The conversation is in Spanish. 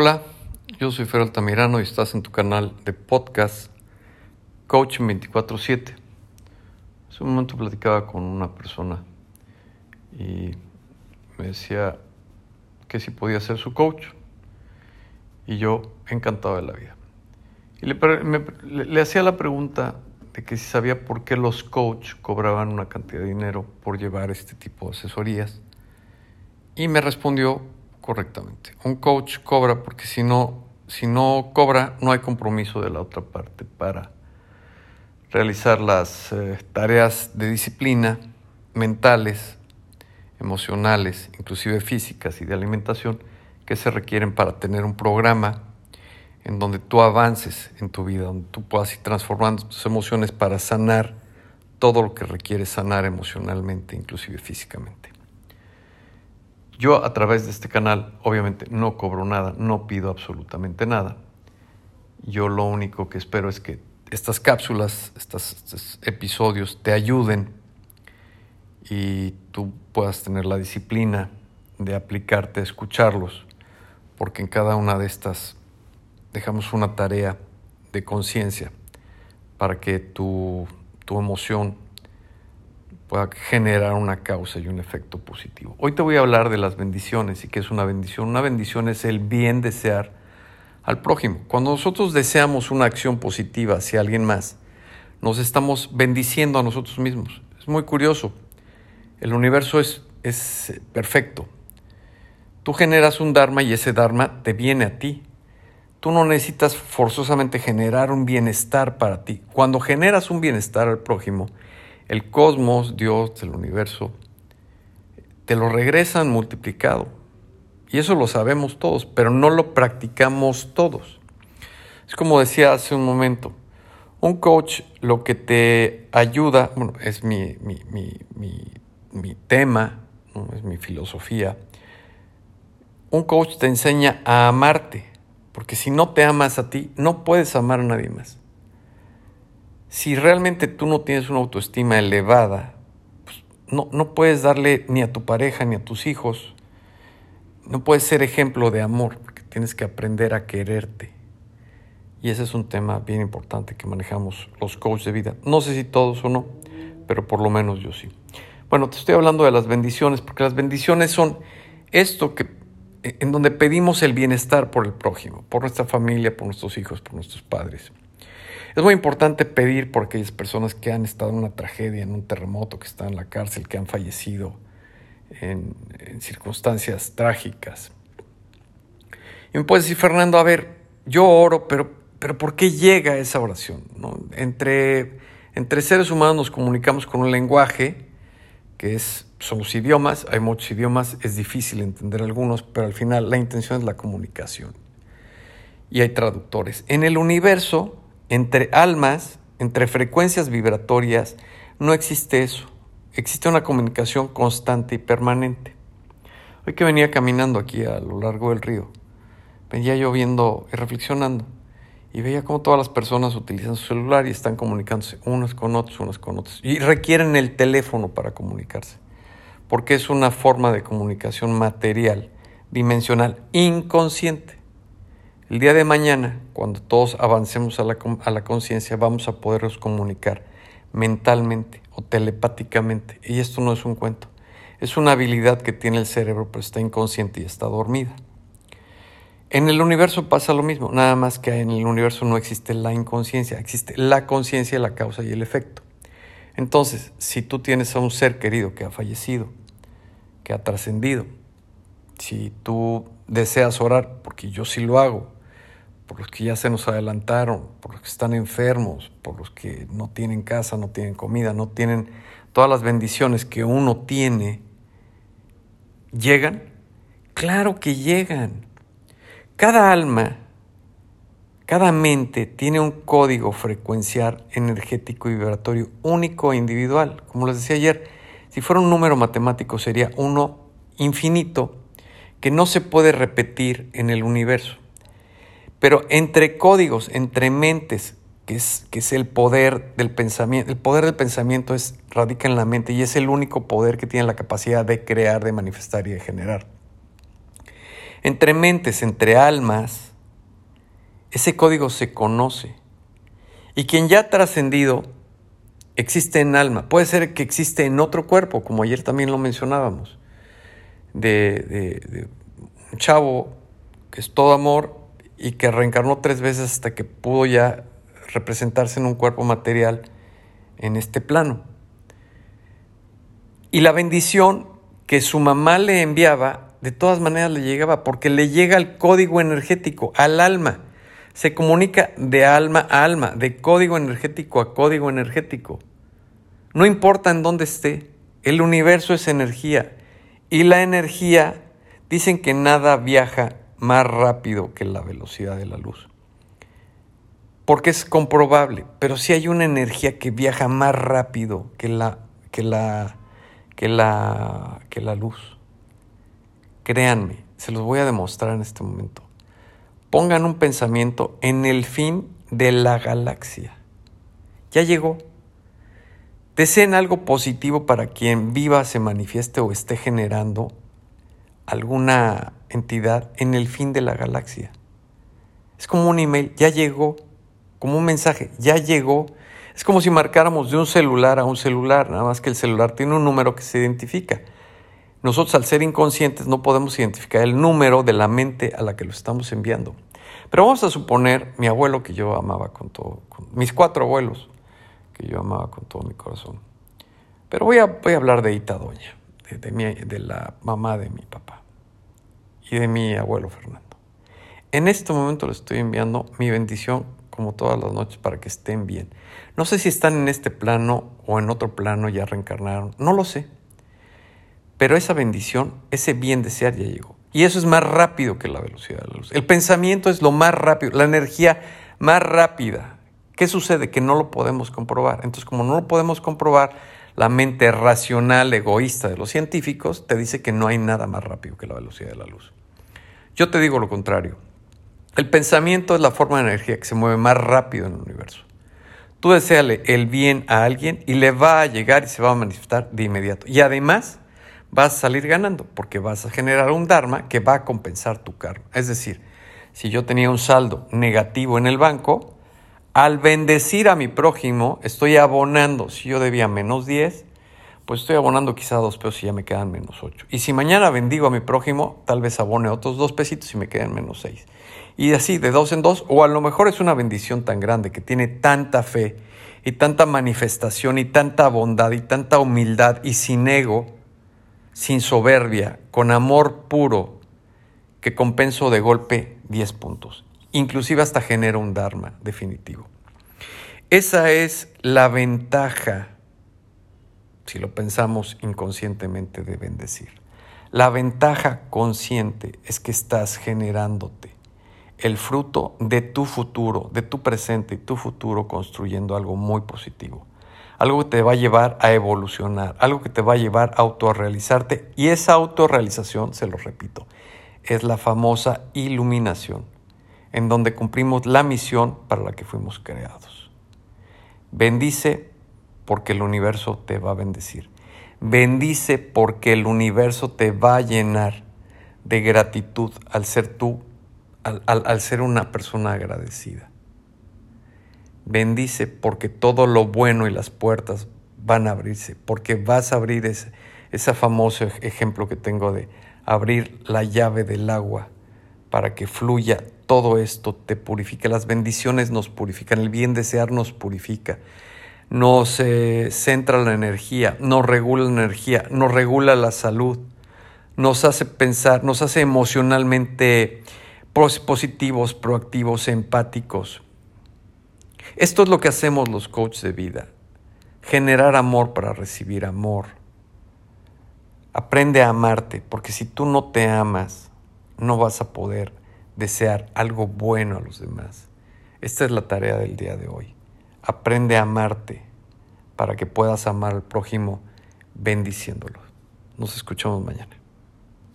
Hola, yo soy Fer Altamirano y estás en tu canal de podcast Coach 24-7. Hace un momento platicaba con una persona y me decía que si podía ser su coach. Y yo encantado de la vida. Y le, le hacía la pregunta de que si sabía por qué los coach cobraban una cantidad de dinero por llevar este tipo de asesorías. Y me respondió correctamente. Un coach cobra porque si no, si no cobra, no hay compromiso de la otra parte para realizar las eh, tareas de disciplina mentales, emocionales, inclusive físicas y de alimentación que se requieren para tener un programa en donde tú avances en tu vida, donde tú puedas ir transformando tus emociones para sanar todo lo que requiere sanar emocionalmente, inclusive físicamente. Yo a través de este canal obviamente no cobro nada, no pido absolutamente nada. Yo lo único que espero es que estas cápsulas, estos, episodios te ayuden y tú puedas tener la disciplina de aplicarte a escucharlos, porque en cada una de estas dejamos una tarea de conciencia para que tu, tu emoción pueda generar una causa y un efecto positivo. Hoy te voy a hablar de las bendiciones y qué es una bendición. Una bendición es el bien desear al prójimo. Cuando nosotros deseamos una acción positiva hacia alguien más, nos estamos bendiciendo a nosotros mismos. Es muy curioso. El universo es, es perfecto. Tú generas un Dharma y ese Dharma te viene a ti. Tú no necesitas forzosamente generar un bienestar para ti. Cuando generas un bienestar al prójimo, el cosmos, Dios, el universo, te lo regresan multiplicado. Y eso lo sabemos todos, pero no lo practicamos todos. Es como decía hace un momento, un coach lo que te ayuda, bueno, es mi, mi, tema, es mi filosofía. Un coach te enseña a amarte, porque si no te amas a ti, no puedes amar a nadie más si realmente tú no tienes una autoestima elevada, pues no, no puedes darle ni a tu pareja ni a tus hijos, no puedes ser ejemplo de amor, tienes que aprender a quererte. Y ese es un tema bien importante que manejamos los coaches de vida. No sé si todos o no, pero por lo menos yo sí. Bueno, te estoy hablando de las bendiciones, porque las bendiciones son esto que en donde pedimos el bienestar por el prójimo, por nuestra familia, por nuestros hijos, por nuestros padres. Es muy importante pedir por aquellas personas que han estado en una tragedia, en un terremoto, que están en la cárcel, que han fallecido en, circunstancias trágicas. Y me puedes decir, Fernando, a ver, yo oro, pero, pero ¿por qué llega esa oración? Entre, entre seres humanos nos comunicamos con un lenguaje que es, son los idiomas, hay muchos idiomas, es difícil entender algunos, pero al final la intención es la comunicación. Y hay traductores. En el universo entre almas, entre frecuencias vibratorias, no existe eso. Existe una comunicación constante y permanente. Hoy que venía caminando aquí a lo largo del río, venía yo viendo y reflexionando y veía cómo todas las personas utilizan su celular y están comunicándose unos con otros, unos con otros. Y requieren el teléfono para comunicarse, porque es una forma de comunicación material, dimensional, inconsciente. El día de mañana, cuando todos avancemos a la, a la conciencia, vamos a podernos comunicar mentalmente o telepáticamente. Y esto no es un cuento. Es una habilidad que tiene el cerebro, pero está inconsciente y está dormida. En el universo pasa lo mismo, nada más que en el universo no existe la inconsciencia, existe la conciencia, la causa y el efecto. Entonces, si tú tienes a un ser querido que ha fallecido, que ha trascendido, si tú deseas orar, porque yo sí lo hago, por los que ya se nos adelantaron, por los que están enfermos, por los que no tienen casa, no tienen comida, no tienen todas las bendiciones que uno tiene, ¿llegan? Claro que llegan. Cada alma, cada mente tiene un código frecuencial energético y vibratorio único e individual. Como les decía ayer, si fuera un número matemático sería uno infinito que no se puede repetir en el universo. Pero entre códigos, entre mentes, que es, que es el poder del pensamiento, el poder del pensamiento es, radica en la mente y es el único poder que tiene la capacidad de crear, de manifestar y de generar. entre mentes, entre almas, ese código se conoce. Y quien ya ha trascendido existe en alma. Puede ser que existe en otro cuerpo, como ayer también lo mencionábamos. De, de un chavo que es todo amor y que reencarnó tres veces hasta que pudo ya representarse en un cuerpo material en este plano. Y la bendición que su mamá le enviaba, de todas maneras le llegaba, porque le llega el código energético, al alma. Se comunica de alma a alma, de código energético a código energético. No importa en dónde esté, el universo es energía. Y la energía, dicen que nada viaja más rápido que la velocidad de la luz. Porque es comprobable, pero si hay una energía que viaja más rápido que la, que la, que la, que la luz. Créanme, se los voy a demostrar en este momento. Pongan un pensamiento en el fin de la galaxia. Ya llegó. Deseen algo positivo para quien viva, se manifieste o esté generando alguna entidad en el fin de la galaxia. Es como un email, ya llegó, como un mensaje, ya llegó. Es como si marcáramos de un celular a un celular, nada más que el celular tiene un número que se identifica. Nosotros al ser inconscientes no podemos identificar el número de la mente a la que lo estamos enviando. Pero vamos a suponer mi abuelo que yo amaba con todo, mis cuatro abuelos que yo amaba con todo mi corazón. Pero voy a, voy a hablar de Ita Doña, de, de la mamá de mi papá y de mi abuelo Fernando. En este momento le estoy enviando mi bendición como todas las noches para que estén bien. No sé si están en este plano o en otro plano, ya reencarnaron, no lo sé. Pero esa bendición, ese bien desear ya llegó. Y eso es más rápido que la velocidad de la luz. El pensamiento es lo más rápido, la energía más rápida. ¿Qué sucede? Que no lo podemos comprobar. Entonces, como no lo podemos comprobar, la mente racional, egoísta de los científicos te dice que no hay nada más rápido que la velocidad de la luz. Yo te digo lo contrario. El pensamiento es la forma de energía que se mueve más rápido en el universo. Tú deseale el bien a alguien y le va a llegar y se va a manifestar de inmediato. Y además vas a salir ganando porque vas a generar un Dharma que va a compensar tu karma. Es decir, si yo tenía un saldo negativo en el banco, al bendecir a mi prójimo, estoy abonando. Si yo debía menos 10, pues estoy abonando quizá dos pesos y ya me quedan menos 8. Y si mañana bendigo a mi prójimo, tal vez abone otros dos pesitos y me quedan menos 6. Y así, de dos en dos, o a lo mejor es una bendición tan grande que tiene tanta fe y tanta manifestación y tanta bondad y tanta humildad y sin ego, sin soberbia, con amor puro, que compenso de golpe 10 puntos inclusive hasta genera un Dharma definitivo. Esa es la ventaja, si lo pensamos inconscientemente, de bendecir. La ventaja consciente es que estás generándote el fruto de tu futuro, de tu presente y tu futuro construyendo algo muy positivo. Algo que te va a llevar a evolucionar, algo que te va a llevar a autorrealizarte y esa autorrealización, se lo repito, es la famosa iluminación en donde cumplimos la misión para la que fuimos creados. Bendice porque el universo te va a bendecir. Bendice porque el universo te va a llenar de gratitud al ser tú, al, ser una persona agradecida. Bendice porque todo lo bueno y las puertas van a abrirse, porque vas a abrir ese, ese famoso ejemplo que tengo de abrir la llave del agua para que fluya todo esto, te purifica. Las bendiciones nos purifican, el bien desear nos purifica. Nos centra la energía, nos regula la energía, nos regula la salud, nos hace pensar, nos hace emocionalmente positivos, proactivos, empáticos. Esto es lo que hacemos los coaches de vida. Generar amor para recibir amor. Aprende a amarte, porque si tú no te amas, no vas a poder desear algo bueno a los demás. Esta es la tarea del día de hoy. Aprende a amarte para que puedas amar al prójimo bendiciéndolo. Nos escuchamos mañana.